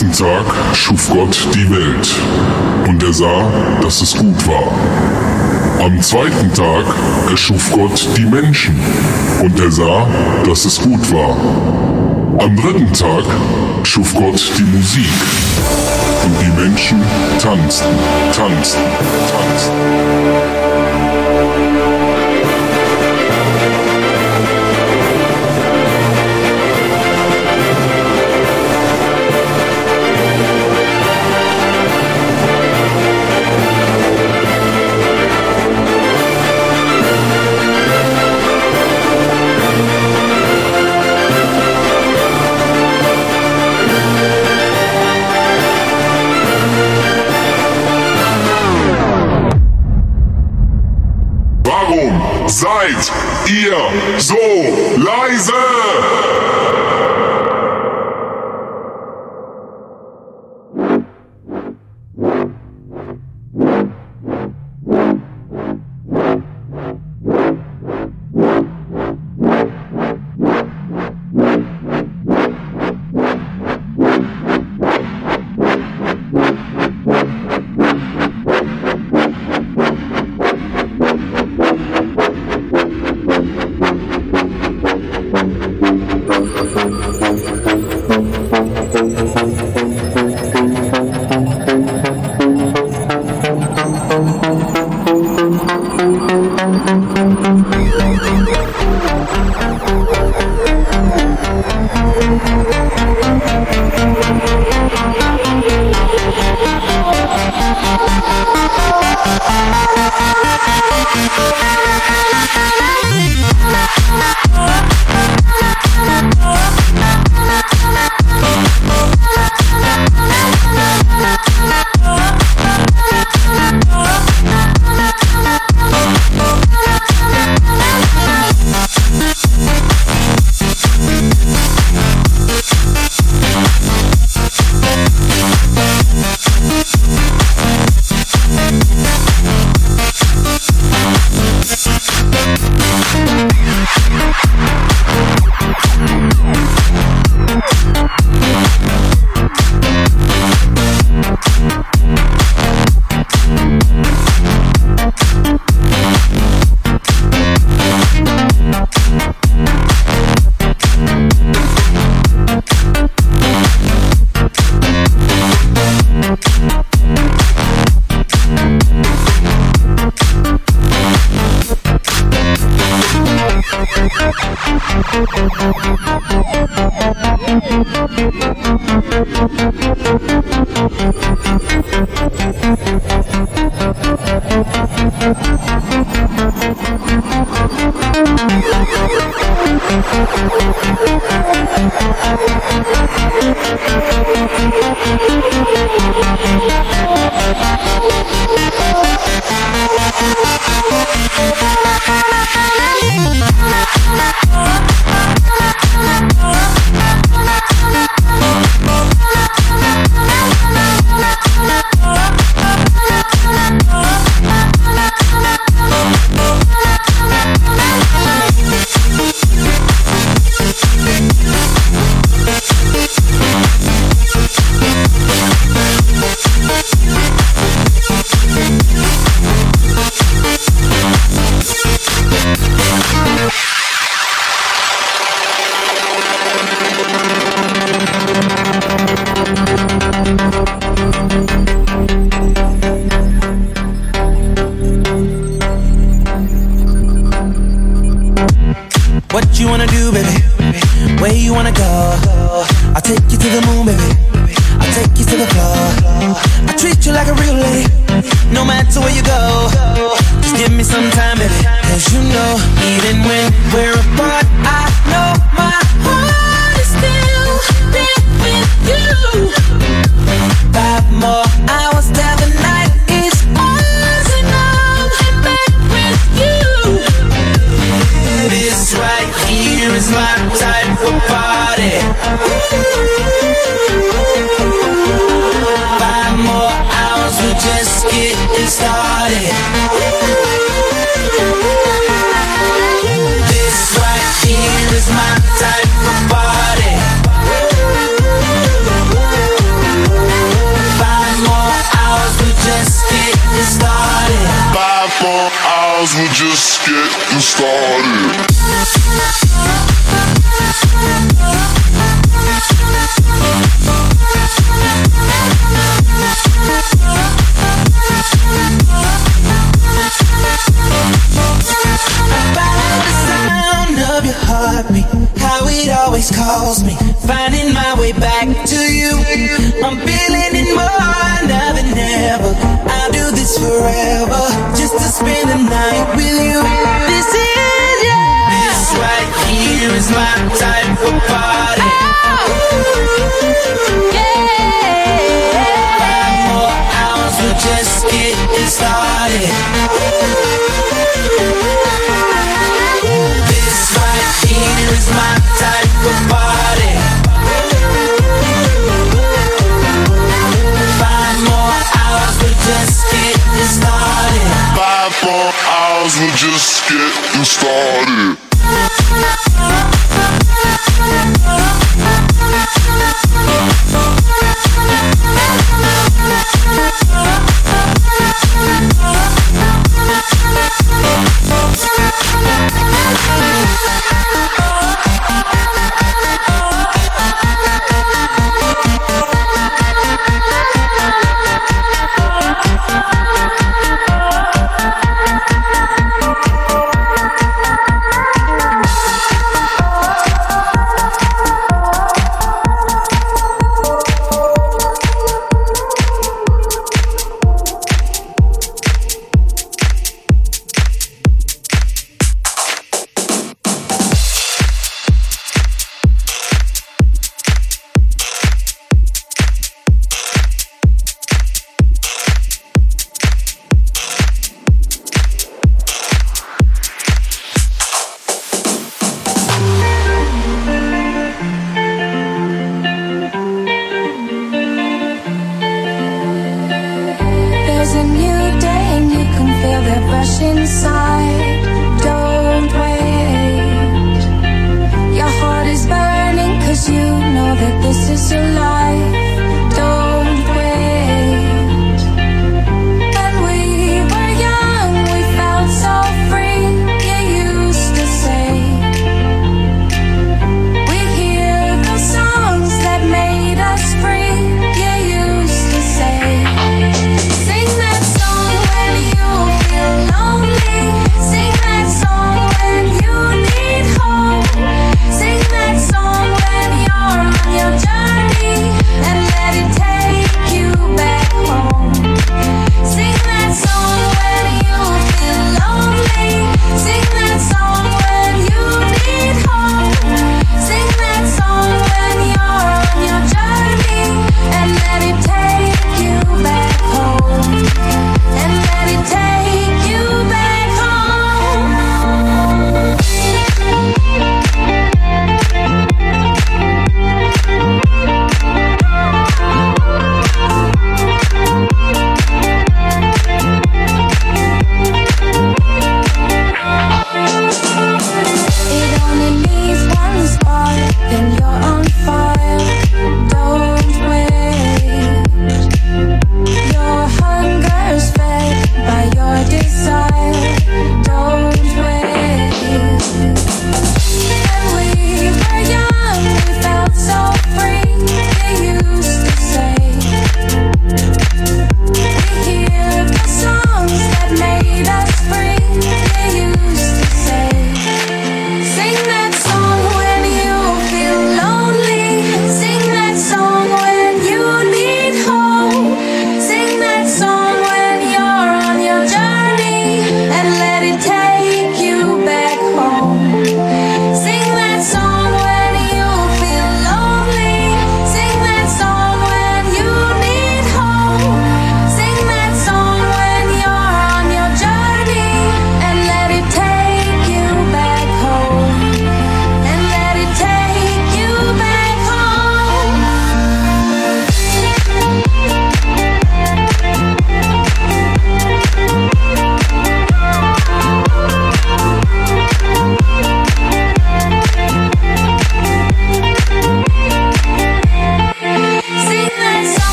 Am ersten Tag schuf Gott die Welt und er sah, dass es gut war. Am zweiten Tag erschuf Gott die Menschen und er sah, dass es gut war. Am dritten Tag schuf Gott die Musik und die Menschen tanzten, tanzten, tanzten.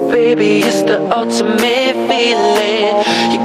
Baby, it's the ultimate feeling.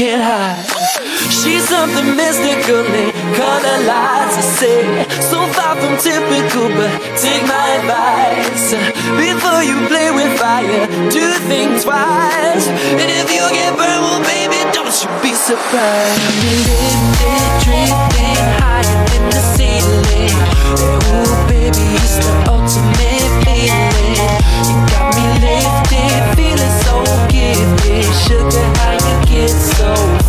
Can't hide. She's something mystical in color lights. I say, so far from typical, but take my advice. Before you play with fire, do think twice. And if you get burned, well, baby, don't you be surprised. Lifted, drifting higher than the ceiling. Ooh, baby, it's the ultimate feeling. You got me lifted, feeling so gifted. Sugar, how you get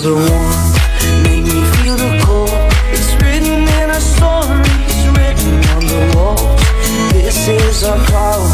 Feel the warmth, make me feel the cold. It's written in our stories, written on the walls. This is our call.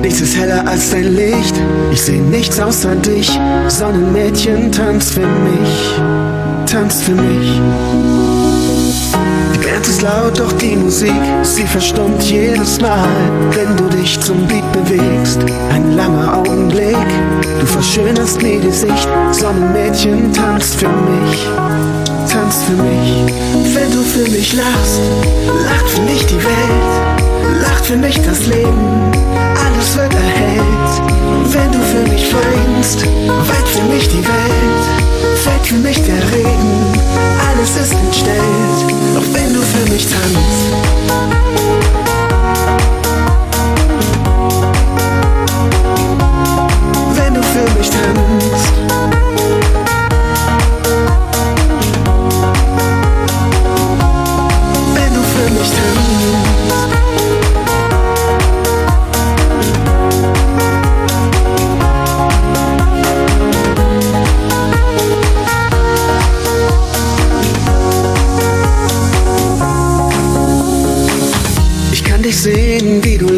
Nichts ist heller als dein Licht. Ich seh nichts außer dich. Sonnenmädchen, tanz für mich, tanz für mich. Die Band ist laut, doch die Musik, sie verstummt jedes Mal, wenn du dich zum Beat bewegst. Ein langer Augenblick, du verschönerst mir die Sicht. Sonnenmädchen, tanzt für mich tanzt für mich. Wenn du für mich lachst, lacht für mich die Welt, lacht für mich das Leben, alles wird erhellt. Wenn du für mich weinst, weint für mich die Welt, fällt für mich der Regen, alles ist entstellt. Doch wenn du für mich tanzt, wenn du für mich tanzt.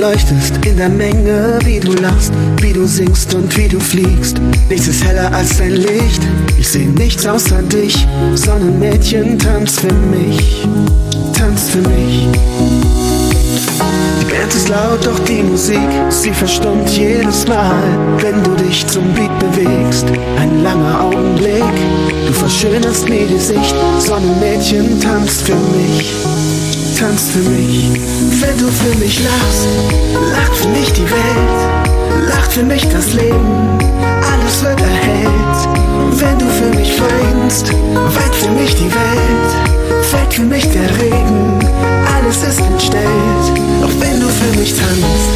Leuchtest in der Menge, wie du lachst, wie du singst und wie du fliegst. Nichts ist heller als dein Licht. Ich seh nichts außer dich. Sonnenmädchen, tanz für mich, tanz für mich. Die Band ist laut, doch die Musik, sie verstummt jedes Mal, wenn du dich zum Beat bewegst. Ein langer Augenblick, du verschönerst mir die Sicht. Sonnenmädchen, tanzt für mich tanzt für mich. Wenn du für mich lachst, lacht für mich die Welt, lacht für mich das Leben, alles wird erhellt. Wenn du für mich weinst, weint für mich die Welt, fällt für mich der Regen, alles ist entstellt. Doch wenn du für mich tanzt,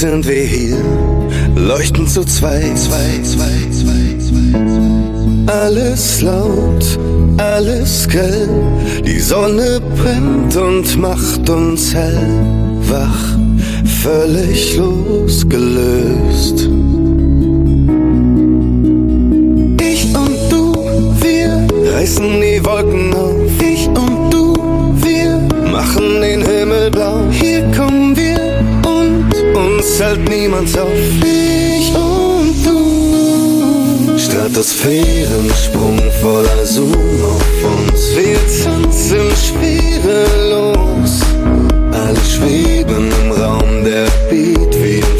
sind wir hier, leuchten zu zweit, zwei, zwei, zwei, zwei. Alles laut, alles grell, die Sonne brennt und macht uns hell, wach, völlig losgelöst. reißen die Wolken auf. Ich und du, wir machen den Himmel blau. Hier kommen wir und uns hält niemand auf. Ich und du. Stratosphärensprung voller Zoom auf uns. Wir tanzen schwerelos. Alle schweben im Raum, der Beat wie im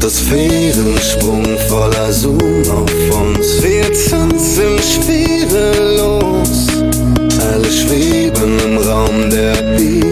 Das Stratosphärensprung voller Zoom auf uns. Wir tanzen schwerelos, alle schweben im Raum der Bier.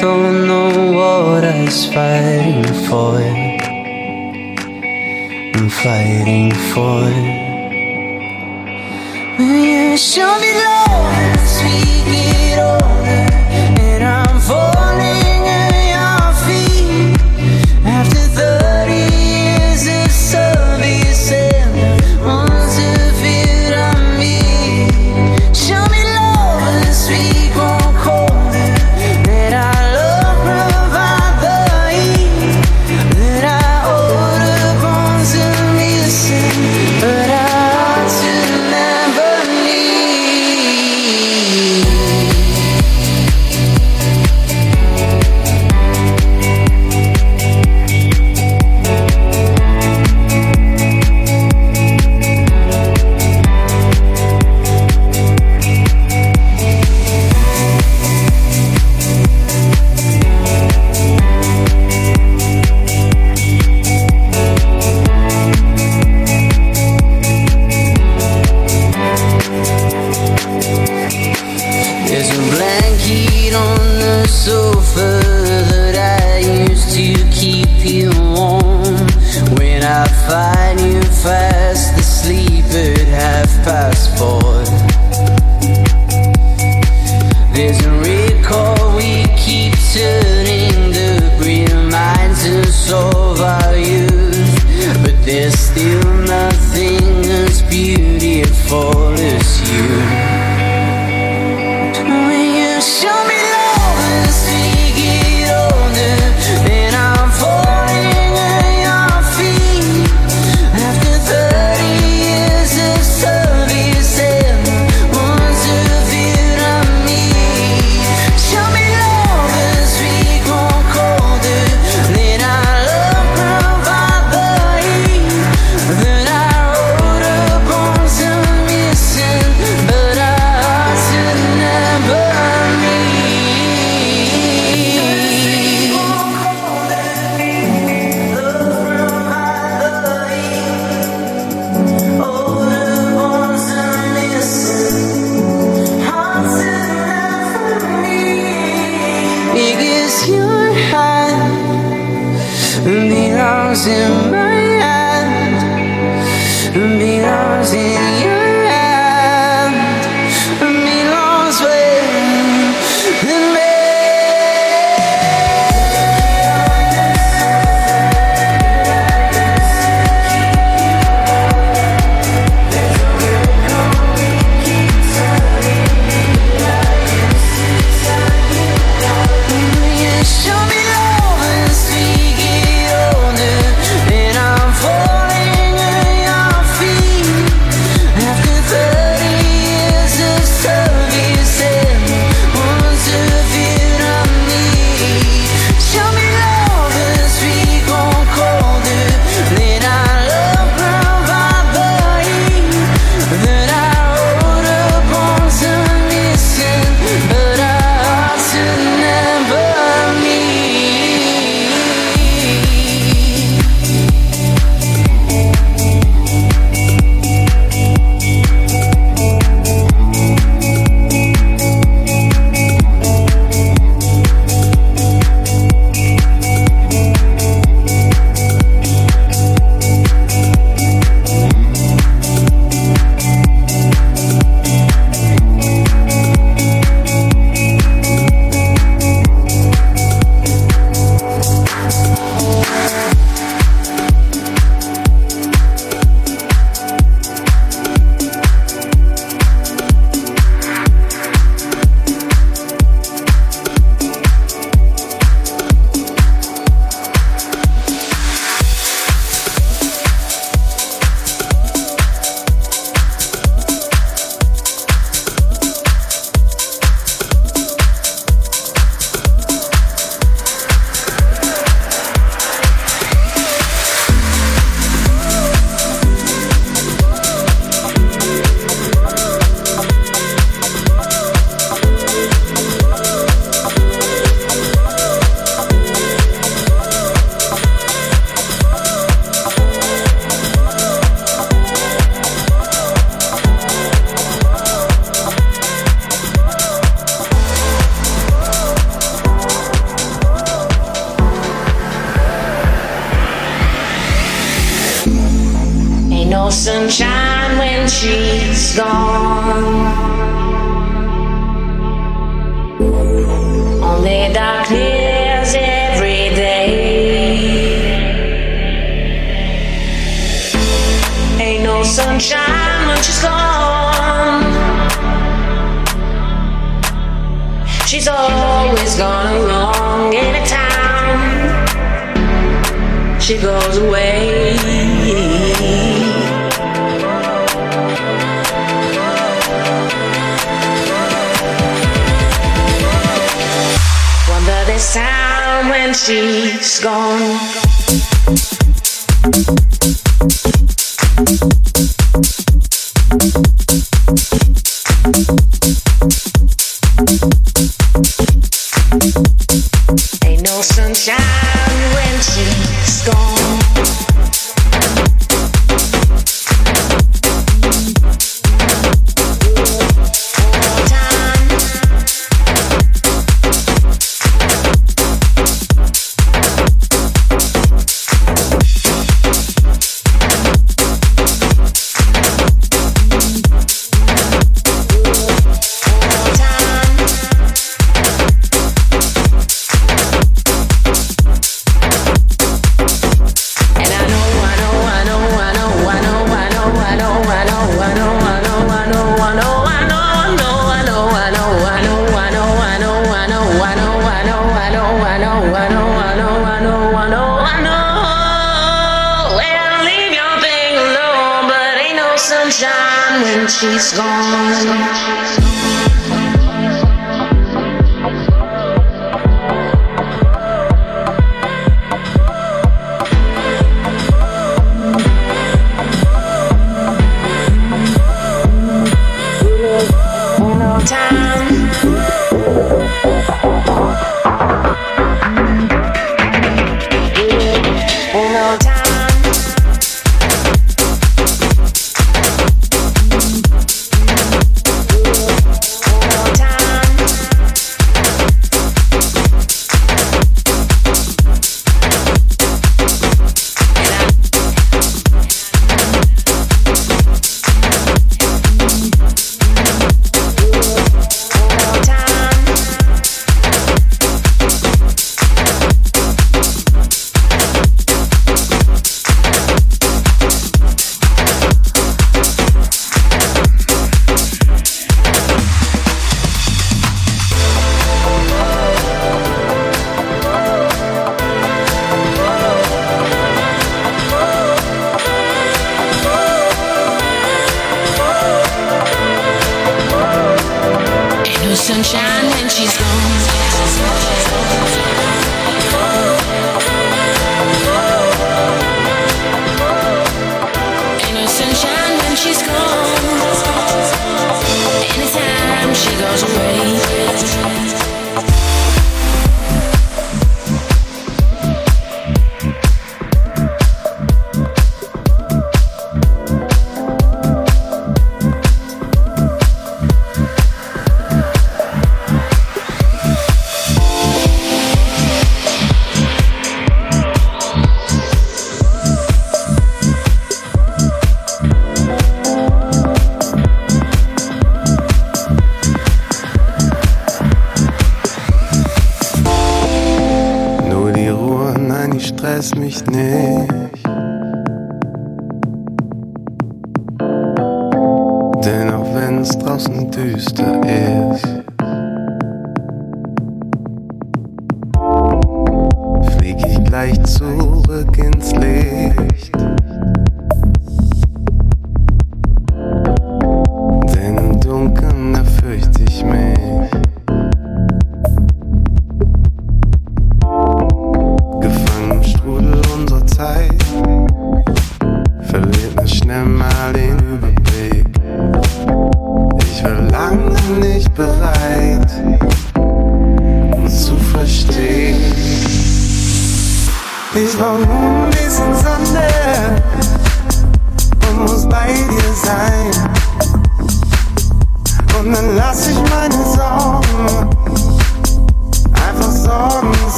don't know what I'm fighting for. I'm fighting for. Will you show me love?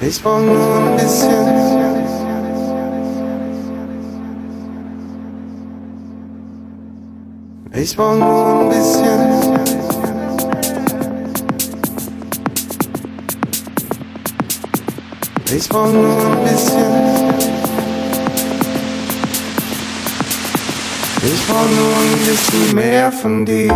Ich brauch nur ein bisschen. Ich brauch nur ein bisschen. Ich brauch nur ein bisschen. Ich brauch nur ein bisschen mehr von dir.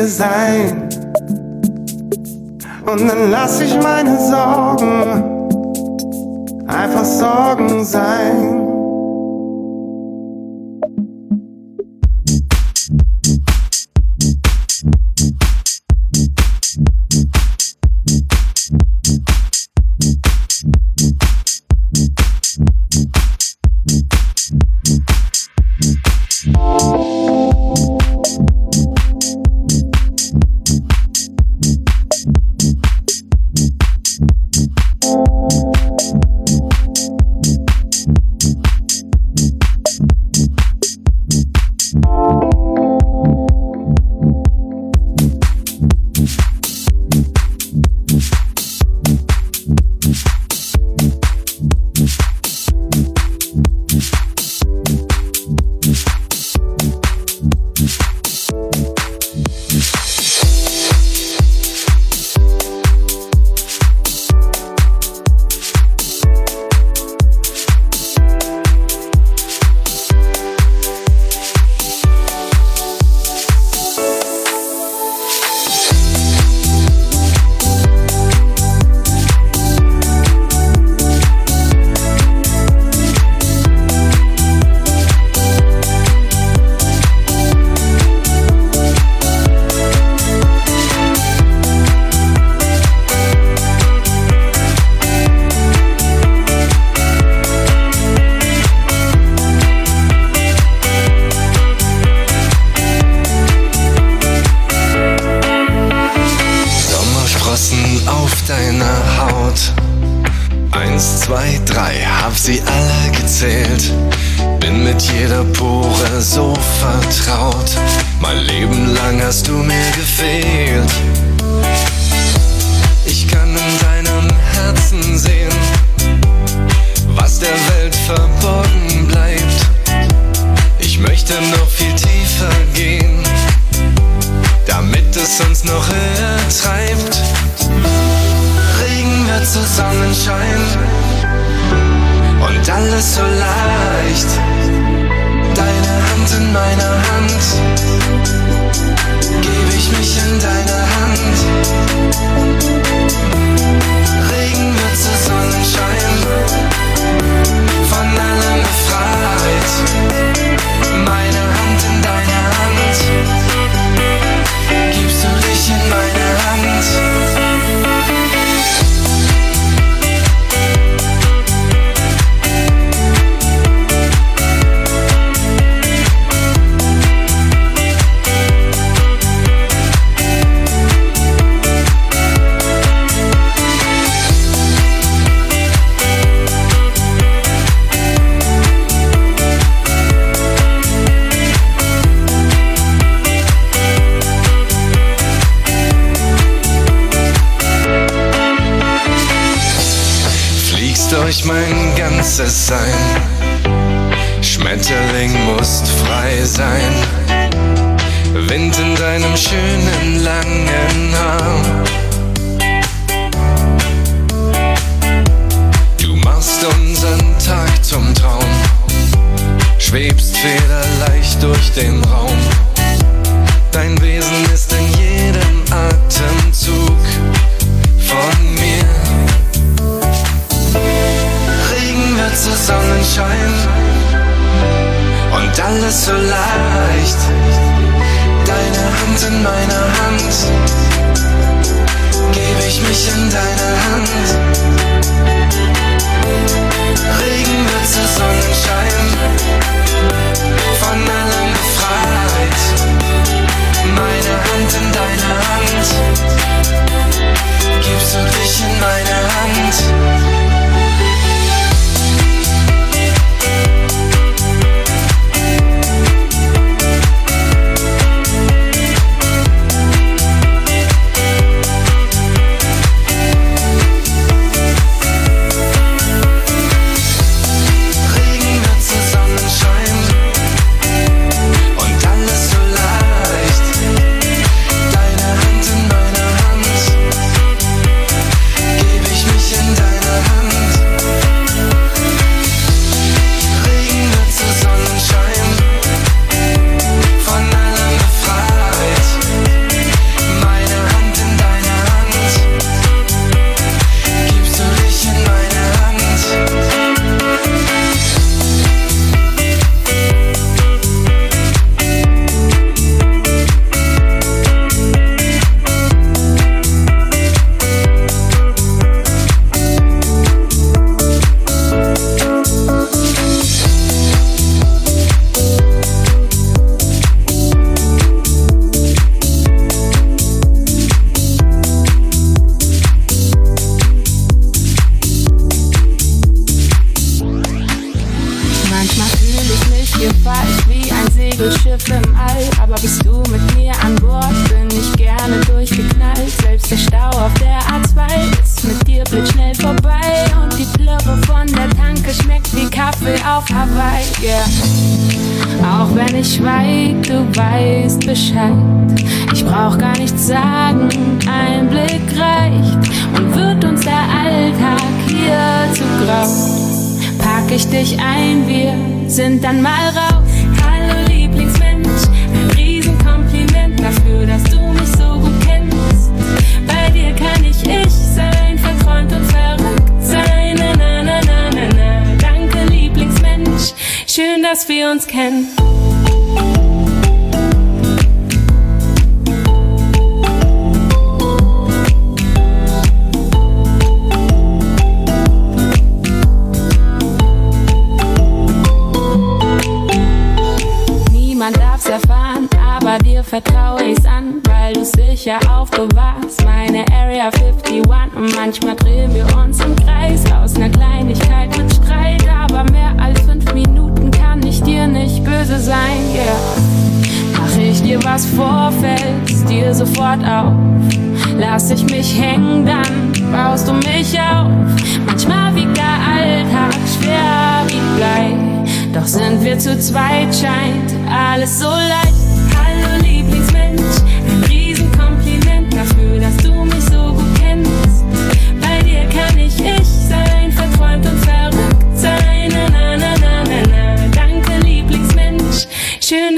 Dir sein. Und dann lass ich meine Sorgen einfach Sorgen sein. Zwei, drei, hab sie alle gezählt. Bin mit jeder Pore so vertraut. Mein Leben lang hast du mir gefehlt. Ich kann in deinem Herzen sehen, was der Welt verborgen bleibt. Ich möchte noch viel tiefer gehen, damit es uns noch höher treibt. Regen wird zu Sonnenschein und alles so leicht. Deine Hand in meiner Hand, gebe ich mich in deine Hand. Mein ganzes Sein. Schmetterling musst frei sein. Wind in deinem schönen langen Haar. Du machst unseren Tag zum Traum. Schwebst federleicht durch den Raum. Dein Wesen so leicht. Auf Hawaii. Yeah. Auch wenn ich schweig, du weißt Bescheid. Ich brauch gar nichts sagen, ein Blick reicht. Und wird uns der Alltag hier zu grau pack ich dich ein, wir sind dann mal raus. Hallo Lieblingsmensch, ein Riesenkompliment dafür, dass du mich so gut kennst. Bei dir kann ich ich sein, verträumt und verrückt schön, dass wir uns kennen. Niemand darf's erfahren, aber dir vertraue ich's an, weil du's sicher aufbewahrst. Meine Area 51 und manchmal drehen wir uns im Kreis aus ner Kleinigkeit mit Streit, aber mehr als fünf Minuten dir nicht böse sein, yeah. Mach ich dir was vor, fällt's dir sofort auf. Lass ich mich hängen, dann baust du mich auf. Manchmal wiegt der Alltag schwer wie Blei. Doch sind wir zu zweit, scheint alles so leicht.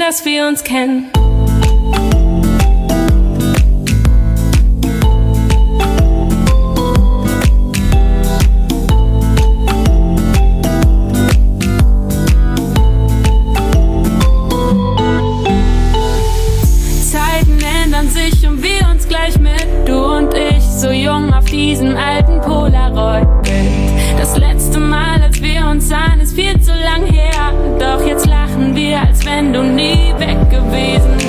Dass wir uns kennen. Wenn du nie weg gewesen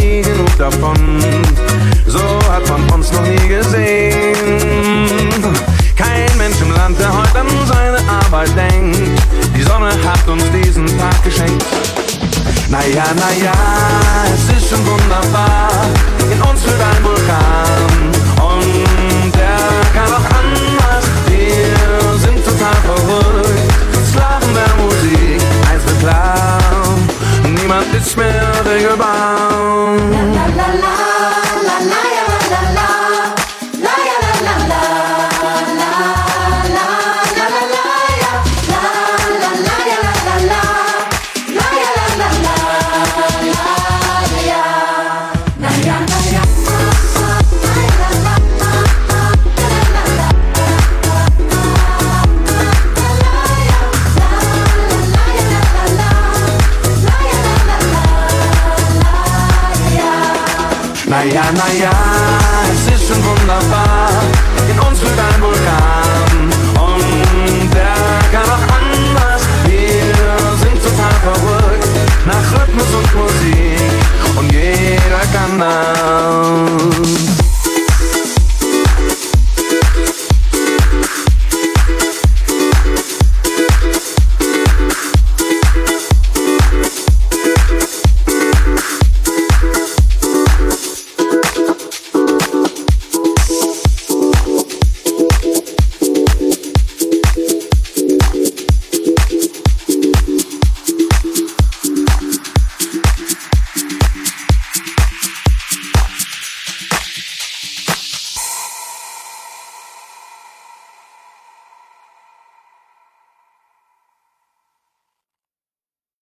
nie genug davon. So hat man uns noch nie gesehen. Kein Mensch im Land, der heute an seine Arbeit denkt. Die Sonne hat uns diesen Tag geschenkt. Naja, naja, es ist schon wunderbar. In uns wird ein Vulkan Niemand ist mehr regelbar. Naja, naja,